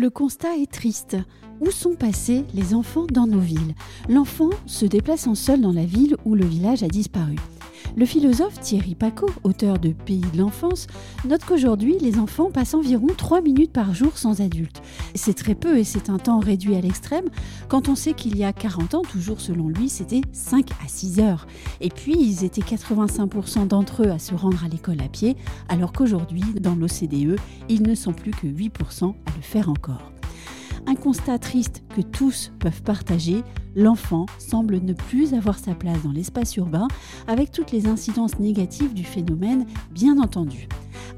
le constat est triste. Où sont passés les enfants dans nos villes? L'enfant se déplace en seul dans la ville où le village a disparu. Le philosophe Thierry Paco, auteur de Pays de l'enfance, note qu'aujourd'hui, les enfants passent environ 3 minutes par jour sans adultes. C'est très peu et c'est un temps réduit à l'extrême quand on sait qu'il y a 40 ans, toujours selon lui, c'était 5 à 6 heures. Et puis, ils étaient 85% d'entre eux à se rendre à l'école à pied, alors qu'aujourd'hui, dans l'OCDE, ils ne sont plus que 8% à le faire encore. Un constat triste que tous peuvent partager, l'enfant semble ne plus avoir sa place dans l'espace urbain avec toutes les incidences négatives du phénomène, bien entendu.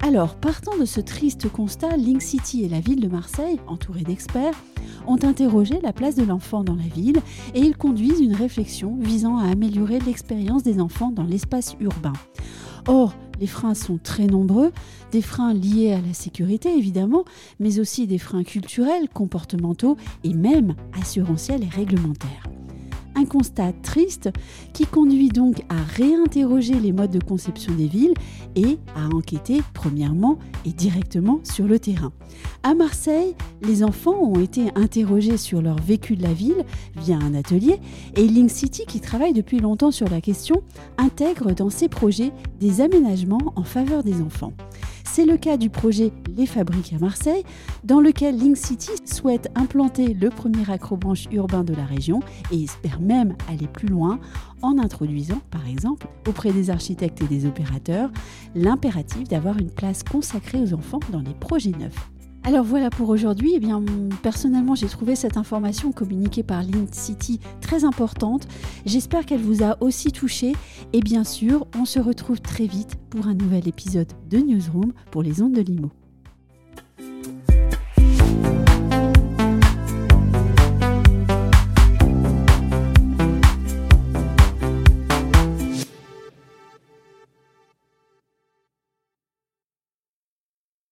Alors, partant de ce triste constat, Link City et la ville de Marseille, entourés d'experts, ont interrogé la place de l'enfant dans la ville et ils conduisent une réflexion visant à améliorer l'expérience des enfants dans l'espace urbain. Or, les freins sont très nombreux, des freins liés à la sécurité évidemment, mais aussi des freins culturels, comportementaux et même assurantiels et réglementaires. Un constat triste qui conduit donc à réinterroger les modes de conception des villes et à enquêter premièrement et directement sur le terrain. À Marseille, les enfants ont été interrogés sur leur vécu de la ville via un atelier et Link City, qui travaille depuis longtemps sur la question, intègre dans ses projets des aménagements en faveur des enfants. C'est le cas du projet Les Fabriques à Marseille, dans lequel Link City souhaite implanter le premier acrobranche urbain de la région et espère même aller plus loin en introduisant, par exemple, auprès des architectes et des opérateurs, l'impératif d'avoir une place consacrée aux enfants dans les projets neufs. Alors voilà pour aujourd'hui. Eh bien, personnellement, j'ai trouvé cette information communiquée par Link City très importante. J'espère qu'elle vous a aussi touché. Et bien sûr, on se retrouve très vite pour un nouvel épisode de Newsroom pour les ondes de Limo.